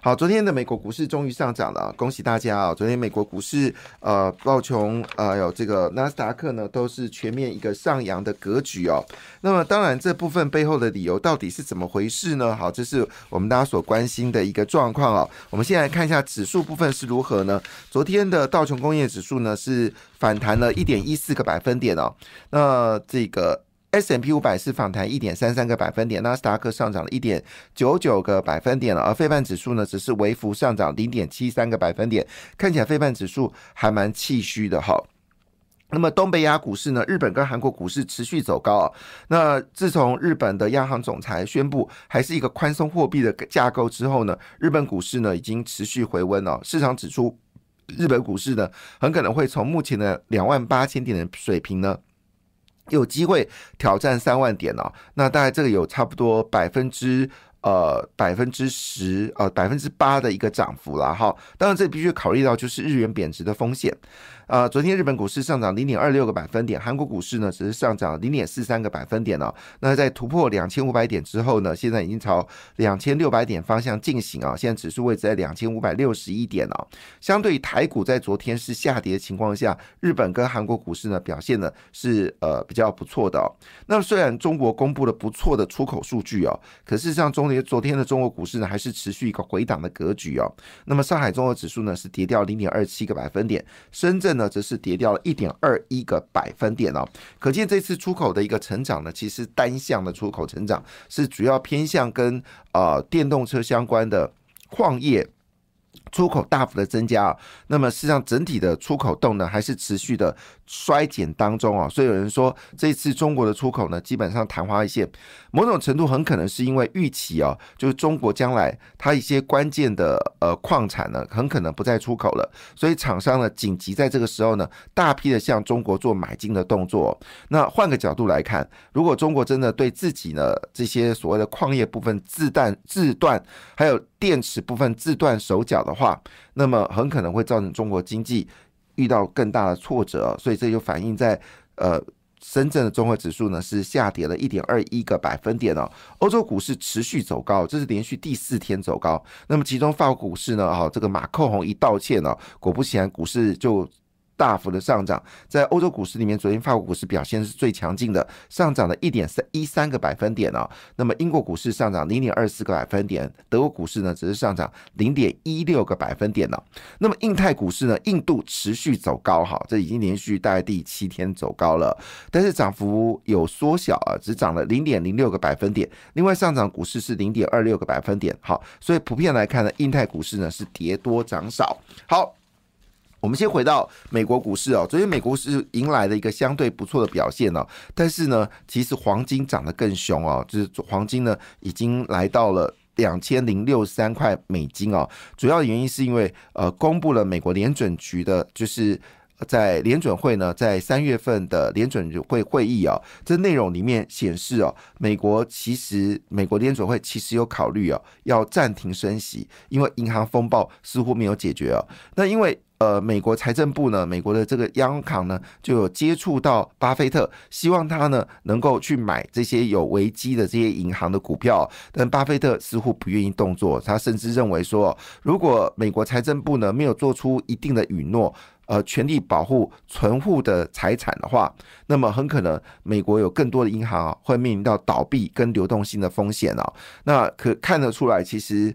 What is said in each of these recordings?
好，昨天的美国股市终于上涨了，恭喜大家啊！昨天美国股市呃道琼呃有这个纳斯达克呢都是全面一个上扬的格局哦。那么当然这部分背后的理由到底是怎么回事呢？好，这是我们大家所关心的一个状况哦。我们先来看一下指数部分是如何呢？昨天的道琼工业指数呢是反弹了一点一四个百分点哦。那这个 S M P 五百是反弹一点三三个百分点，纳斯达克上涨了一点九九个百分点了，而费半指数呢只是微幅上涨零点七三个百分点，看起来费半指数还蛮气虚的哈。那么东北亚股市呢？日本跟韩国股市持续走高啊。那自从日本的央行总裁宣布还是一个宽松货币的架构之后呢，日本股市呢已经持续回温了。市场指出，日本股市呢很可能会从目前的两万八千点的水平呢，有机会挑战三万点哦。那大概这个有差不多百分之呃百分之十呃百分之八的一个涨幅了哈。当然这必须考虑到就是日元贬值的风险。呃，昨天日本股市上涨零点二六个百分点，韩国股市呢只是上涨零点四三个百分点哦。那在突破两千五百点之后呢，现在已经朝两千六百点方向进行啊。现在指数位置在两千五百六十一点哦。相对于台股在昨天是下跌的情况下，日本跟韩国股市呢表现呢是呃比较不错的哦。那虽然中国公布了不错的出口数据哦，可事实上中昨天的中国股市呢还是持续一个回档的格局哦。那么上海综合指数呢是跌掉零点二七个百分点，深圳。呢，则是跌掉了一点二一个百分点哦，可见这次出口的一个成长呢，其实单向的出口成长是主要偏向跟呃电动车相关的矿业。出口大幅的增加啊，那么实际上整体的出口动能还是持续的衰减当中啊，所以有人说这次中国的出口呢，基本上昙花一现，某种程度很可能是因为预期啊，就是中国将来它一些关键的呃矿产呢，很可能不再出口了，所以厂商呢紧急在这个时候呢，大批的向中国做买进的动作。那换个角度来看，如果中国真的对自己呢这些所谓的矿业部分自断自断，还有电池部分自断手脚的话，那么很可能会造成中国经济遇到更大的挫折，所以这就反映在呃深圳的综合指数呢是下跌了一点二一个百分点哦。欧洲股市持续走高，这是连续第四天走高。那么其中法国股市呢，哈这个马克宏一道歉呢，果不其然股市就。大幅的上涨，在欧洲股市里面，昨天法国股市表现是最强劲的，上涨了一点三一三个百分点啊。那么英国股市上涨零点二四个百分点，德国股市呢只是上涨零点一六个百分点呢。那么印太股市呢，印度持续走高哈，这已经连续大概第七天走高了，但是涨幅有缩小啊，只涨了零点零六个百分点。另外上涨股市是零点二六个百分点，好，所以普遍来看呢，印太股市呢是跌多涨少。好。我们先回到美国股市哦，昨天美国是迎来了一个相对不错的表现哦，但是呢，其实黄金涨得更凶哦，就是黄金呢已经来到了两千零六十三块美金哦，主要原因是因为呃，公布了美国联准局的，就是在联准会呢，在三月份的联准会会议啊，这内容里面显示哦，美国其实美国联准会其实有考虑哦，要暂停升息，因为银行风暴似乎没有解决哦，那因为。呃，美国财政部呢，美国的这个央行呢，就有接触到巴菲特，希望他呢能够去买这些有危机的这些银行的股票，但巴菲特似乎不愿意动作，他甚至认为说，如果美国财政部呢没有做出一定的允诺，呃，全力保护存户的财产的话，那么很可能美国有更多的银行啊会面临到倒闭跟流动性的风险哦。那可看得出来，其实。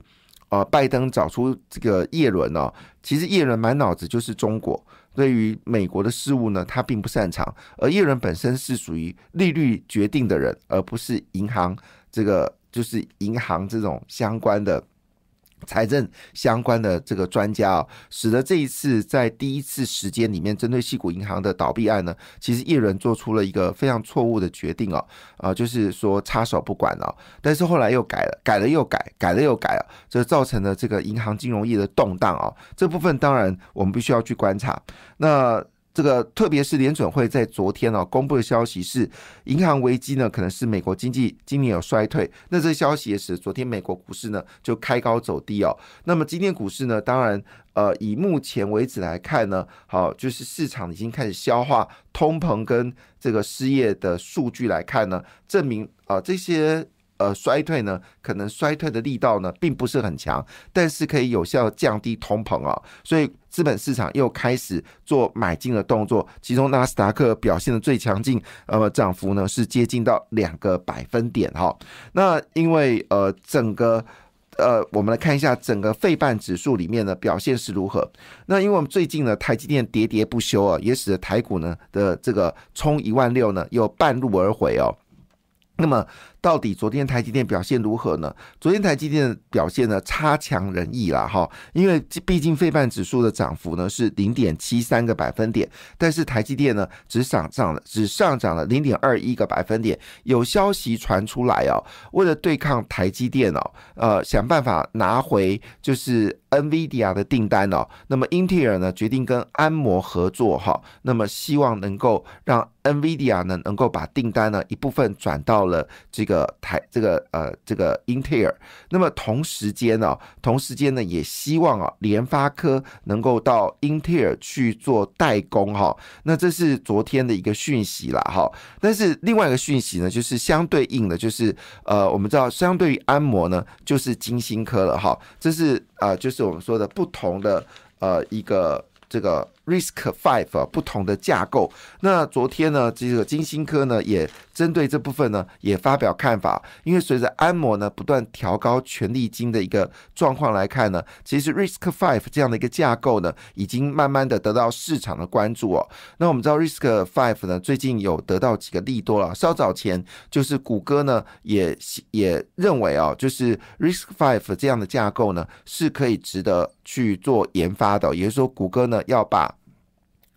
呃，拜登找出这个叶伦呢，其实叶伦满脑子就是中国，对于美国的事务呢，他并不擅长。而叶伦本身是属于利率决定的人，而不是银行这个就是银行这种相关的。财政相关的这个专家啊，使得这一次在第一次时间里面，针对细谷银行的倒闭案呢，其实叶伦做出了一个非常错误的决定哦，啊，就是说插手不管了。但是后来又改了，改了又改，改了又改啊，这造成了这个银行金融业的动荡啊。这部分当然我们必须要去观察。那这个特别是联准会在昨天呢公布的消息是，银行危机呢可能是美国经济今年有衰退。那这消息也使昨天美国股市呢就开高走低哦。那么今天股市呢，当然呃以目前为止来看呢，好就是市场已经开始消化通膨跟这个失业的数据来看呢，证明啊这些。呃，衰退呢，可能衰退的力道呢，并不是很强，但是可以有效降低通膨啊，所以资本市场又开始做买进的动作，其中纳斯达克表现的最强劲，呃，涨幅呢是接近到两个百分点哈。那因为呃，整个呃，我们来看一下整个费半指数里面的表现是如何。那因为我们最近呢，台积电喋喋不休啊，也使得台股呢的这个冲一万六呢，又半路而回哦。那么。到底昨天台积电表现如何呢？昨天台积电的表现呢差强人意啦，哈，因为毕竟费半指数的涨幅呢是零点七三个百分点，但是台积电呢只上涨了，只上涨了零点二一个百分点。有消息传出来哦，为了对抗台积电哦，呃，想办法拿回就是 NVIDIA 的订单哦，那么英特尔呢决定跟安摩合作哈，那么希望能够让 NVIDIA 呢能够把订单呢一部分转到了这个。台这个呃这个英特尔，那么同时间呢，同时间呢也希望啊联发科能够到英特尔去做代工哈，那这是昨天的一个讯息了哈。但是另外一个讯息呢，就是相对应的，就是呃我们知道相对于安摩呢，就是金星科了哈，这是啊就是我们说的不同的呃一个这个。Risk Five 不同的架构。那昨天呢，这个金星科呢也针对这部分呢也发表看法。因为随着安摩呢不断调高权力金的一个状况来看呢，其实 Risk Five 这样的一个架构呢，已经慢慢的得到市场的关注哦。那我们知道 Risk Five 呢最近有得到几个利多了。稍早前就是谷歌呢也也认为哦，就是 Risk Five 这样的架构呢是可以值得去做研发的。也就是说，谷歌呢要把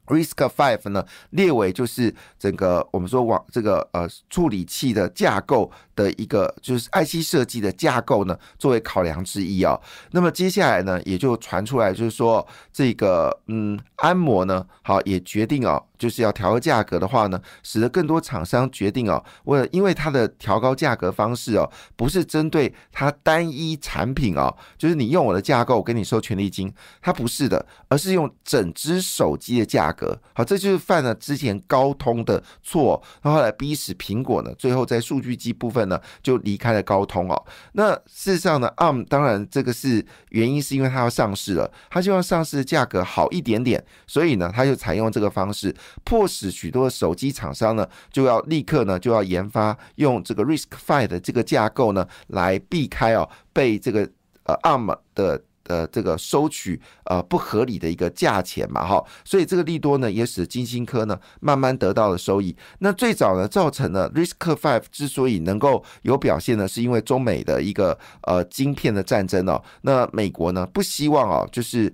Risk Five 呢列为就是整个我们说网这个呃处理器的架构的一个就是 IC 设计的架构呢作为考量之一啊。那么接下来呢也就传出来就是说这个嗯安摩呢好也决定啊。就是要调高价格的话呢，使得更多厂商决定哦，为了因为它的调高价格方式哦，不是针对它单一产品哦，就是你用我的架构，我给你收权利金，它不是的，而是用整只手机的价格。好，这就是犯了之前高通的错，然后来逼使苹果呢，最后在数据机部分呢就离开了高通哦。那事实上呢，ARM 当然这个是原因，是因为它要上市了，它希望上市的价格好一点点，所以呢，他就采用这个方式。迫使许多手机厂商呢，就要立刻呢，就要研发用这个 Risk Five 的这个架构呢，来避开哦被这个呃 ARM 的呃这个收取呃不合理的一个价钱嘛哈，所以这个利多呢，也使金星科呢慢慢得到了收益。那最早呢，造成了 Risk Five 之所以能够有表现呢，是因为中美的一个呃晶片的战争哦。那美国呢不希望哦，就是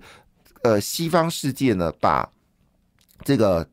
呃西方世界呢把这个。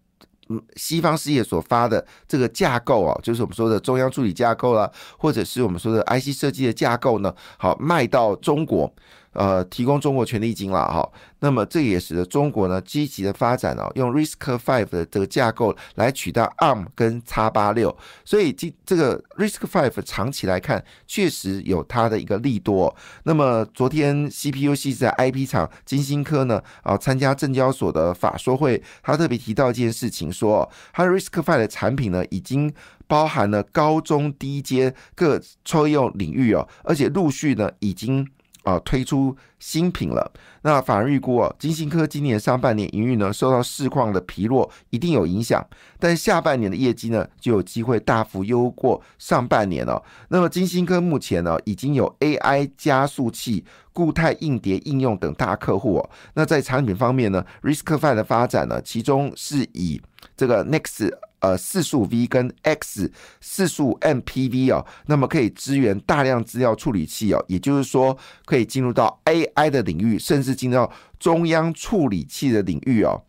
西方世界所发的这个架构啊，就是我们说的中央处理架构啦，或者是我们说的 IC 设计的架构呢，好卖到中国。呃，提供中国权利金了哈，那么这也使得中国呢积极的发展哦，用 Risk Five 的这个架构来取代 ARM 跟 X 八六，所以这这个 Risk Five 长期来看确实有它的一个利多。那么昨天 CPU 系在 IP 厂金星科呢啊参加证交所的法说会，他特别提到一件事情，说他 Risk Five 的产品呢已经包含了高中低阶各抽用领域哦，而且陆续呢已经。啊，推出新品了。那法人预估哦，金星科今年上半年营运呢，受到市况的疲弱一定有影响，但下半年的业绩呢，就有机会大幅优过上半年了。那么金星科目前呢，已经有 AI 加速器、固态硬碟应用等大客户哦。那在产品方面呢，RISC-V 的发展呢，其中是以这个 Next。呃，四速 V 跟 X 四速 MPV 哦，那么可以支援大量资料处理器哦，也就是说可以进入到 AI 的领域，甚至进入到中央处理器的领域哦。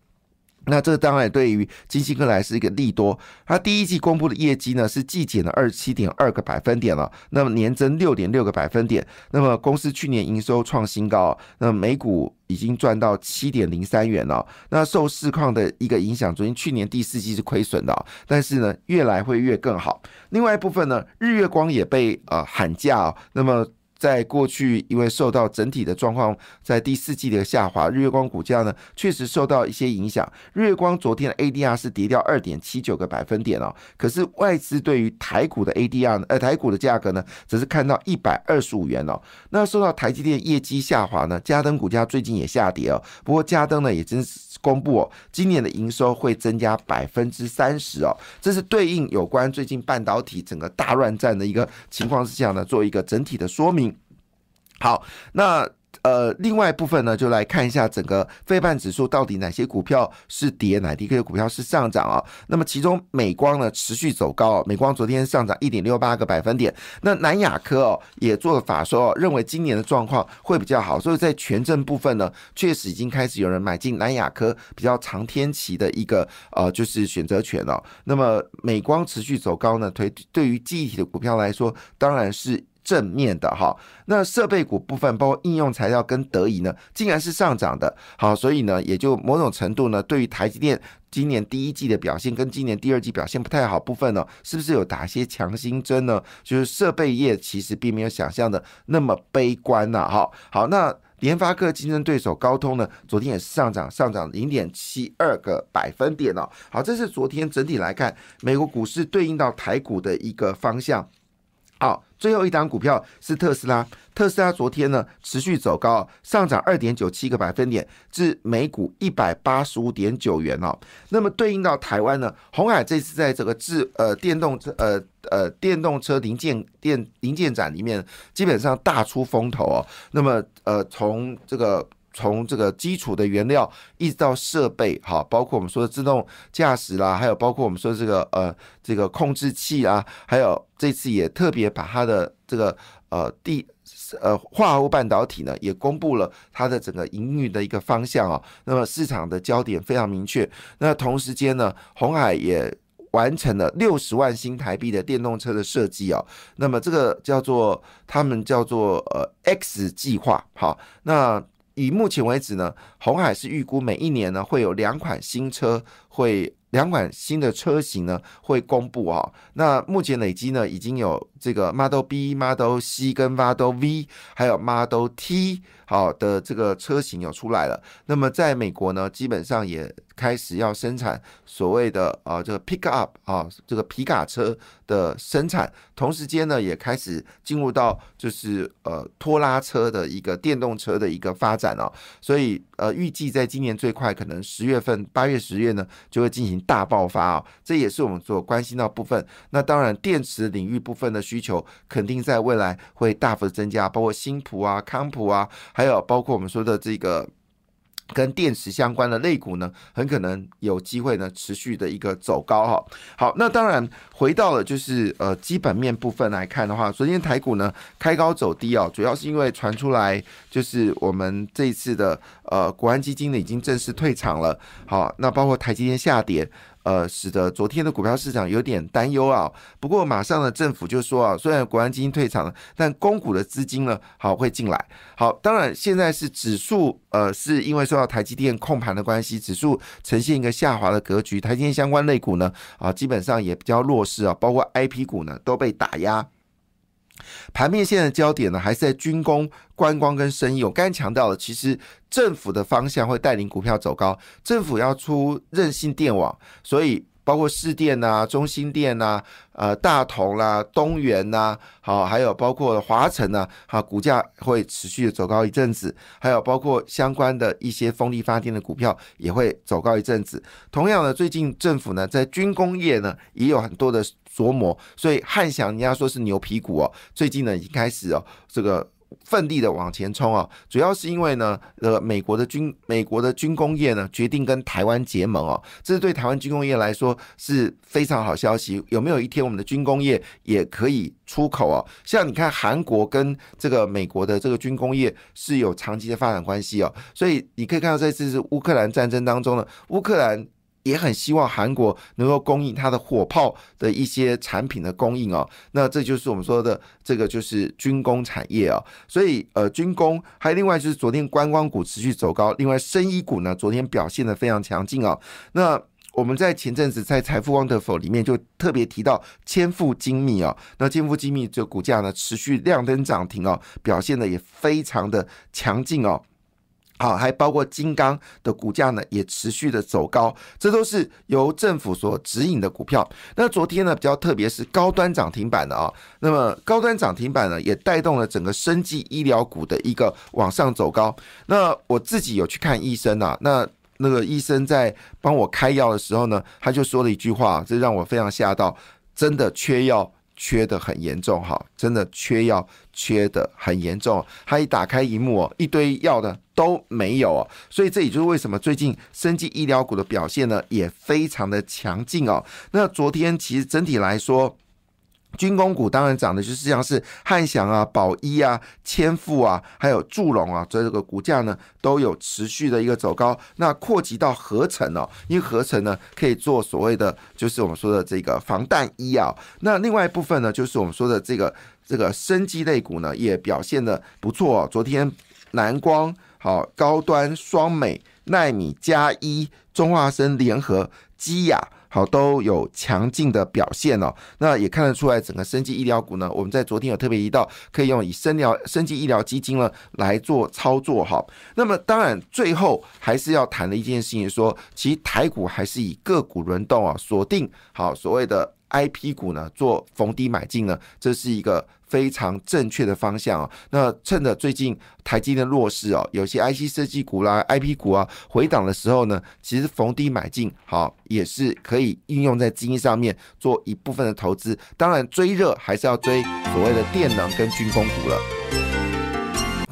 那这当然对于金星科来是一个利多，它第一季公布的业绩呢是季减了二十七点二个百分点了，那么年增六点六个百分点，那么公司去年营收创新高，那么每股已经赚到七点零三元了。那受市况的一个影响，昨天去年第四季是亏损的，但是呢越来会越更好。另外一部分呢，日月光也被呃喊价，那么。在过去，因为受到整体的状况，在第四季的下滑，日月光股价呢确实受到一些影响。日月光昨天的 ADR 是跌掉二点七九个百分点哦，可是外资对于台股的 ADR，呃，台股的价格呢，则是看到一百二十五元哦。那受到台积电业绩下滑呢，嘉登股价最近也下跌哦。不过嘉登呢也真是公布哦，今年的营收会增加百分之三十哦，这是对应有关最近半导体整个大乱战的一个情况之下呢，做一个整体的说明。好，那呃，另外一部分呢，就来看一下整个非半指数到底哪些股票是跌，哪一些股票是上涨啊？那么其中美光呢持续走高，美光昨天上涨一点六八个百分点。那南亚科哦也做了法说，认为今年的状况会比较好，所以在权证部分呢，确实已经开始有人买进南亚科比较长天期的一个呃就是选择权哦。那么美光持续走高呢，对对于记忆体的股票来说，当然是。正面的哈，那设备股部分包括应用材料跟德仪呢，竟然是上涨的。好，所以呢，也就某种程度呢，对于台积电今年第一季的表现跟今年第二季表现不太好部分呢，是不是有打些强心针呢？就是设备业其实并没有想象的那么悲观呐。哈，好，那联发科竞争对手高通呢，昨天也是上涨，上涨零点七二个百分点哦。好，这是昨天整体来看美国股市对应到台股的一个方向。好，最后一档股票是特斯拉。特斯拉昨天呢持续走高，上涨二点九七个百分点，至每股一百八十五点九元哦。那么对应到台湾呢，红海这次在这个智呃电动车呃呃电动车零件电零件展里面，基本上大出风头哦。那么呃从这个。从这个基础的原料一直到设备，哈，包括我们说的自动驾驶啦，还有包括我们说这个呃这个控制器啊，还有这次也特别把它的这个呃第呃化合物半导体呢也公布了它的整个营运的一个方向啊，那么市场的焦点非常明确。那同时间呢，红海也完成了六十万新台币的电动车的设计啊，那么这个叫做他们叫做呃 X 计划，好，那。以目前为止呢，红海是预估每一年呢会有两款新车会。两款新的车型呢会公布啊，那目前累积呢已经有这个 Model B、Model C 跟 Model V，还有 Model T 好的这个车型有出来了。那么在美国呢，基本上也开始要生产所谓的啊这个 Pick Up 啊这个皮卡车的生产，同时间呢也开始进入到就是呃拖拉车的一个电动车的一个发展哦。所以呃预计在今年最快可能十月份八月十月呢就会进行。大爆发啊，这也是我们所关心到部分。那当然，电池领域部分的需求肯定在未来会大幅的增加，包括新普啊、康普啊，还有包括我们说的这个。跟电池相关的类股呢，很可能有机会呢持续的一个走高哈。好，那当然回到了就是呃基本面部分来看的话，昨天台股呢开高走低哦，主要是因为传出来就是我们这一次的呃国安基金呢已经正式退场了。好，那包括台积电下跌。呃，使得昨天的股票市场有点担忧啊。不过马上呢，政府就说啊，虽然国安基金退场了，但公股的资金呢，好会进来。好，当然现在是指数，呃，是因为受到台积电控盘的关系，指数呈现一个下滑的格局。台积电相关类股呢，啊，基本上也比较弱势啊，包括 I P 股呢都被打压。盘面现在的焦点呢，还是在军工、观光跟生意。我刚才强调了，其实政府的方向会带领股票走高，政府要出韧性电网，所以。包括市电呐、中心电呐、呃大同啦、东元呐，好，还有包括华晨呐，好，股价会持续走高一阵子，还有包括相关的一些风力发电的股票也会走高一阵子。同样的，最近政府呢在军工业呢也有很多的琢磨，所以汉翔人家说是牛皮股哦，最近呢已经开始哦这个。奋力的往前冲啊，主要是因为呢，呃，美国的军美国的军工业呢决定跟台湾结盟哦，这是对台湾军工业来说是非常好消息。有没有一天我们的军工业也可以出口哦？像你看韩国跟这个美国的这个军工业是有长期的发展关系哦，所以你可以看到这次是乌克兰战争当中呢，乌克兰。也很希望韩国能够供应它的火炮的一些产品的供应哦，那这就是我们说的这个就是军工产业啊，所以呃军工还有另外就是昨天观光股持续走高，另外生医股呢昨天表现的非常强劲哦。那我们在前阵子在财富 Wonderful 里面就特别提到千富精密哦，那千富精密这股价呢持续亮灯涨停哦，表现的也非常的强劲哦。好，还包括金刚的股价呢，也持续的走高，这都是由政府所指引的股票。那昨天呢，比较特别是高端涨停板的啊，那么高端涨停板呢，也带动了整个生技医疗股的一个往上走高。那我自己有去看医生啊，那那个医生在帮我开药的时候呢，他就说了一句话，这让我非常吓到，真的缺药。缺的很严重哈，真的缺药缺的很严重。他一打开荧幕哦，一堆药的都没有哦，所以这也就是为什么最近生技医疗股的表现呢，也非常的强劲哦。那昨天其实整体来说。军工股当然涨的就是像是汉翔啊、宝一啊、千富啊，还有祝融啊，这个股价呢都有持续的一个走高。那扩及到合成哦，因为合成呢可以做所谓的就是我们说的这个防弹衣啊。那另外一部分呢，就是我们说的这个这个生机类股呢也表现的不错。昨天蓝光好、高端双美、奈米加一、中化生联合、基亚。好，都有强劲的表现哦。那也看得出来，整个生技医疗股呢，我们在昨天有特别提到，可以用以生疗生技医疗基金呢来做操作哈。那么当然，最后还是要谈的一件事情，说其实台股还是以个股轮动啊，锁定好所谓的。I P 股呢，做逢低买进呢，这是一个非常正确的方向啊。那趁着最近台积电弱势哦，有些 I C 设计股啦、I P 股啊回档的时候呢，其实逢低买进好也是可以运用在基金上面做一部分的投资。当然追热还是要追所谓的电能跟军工股了。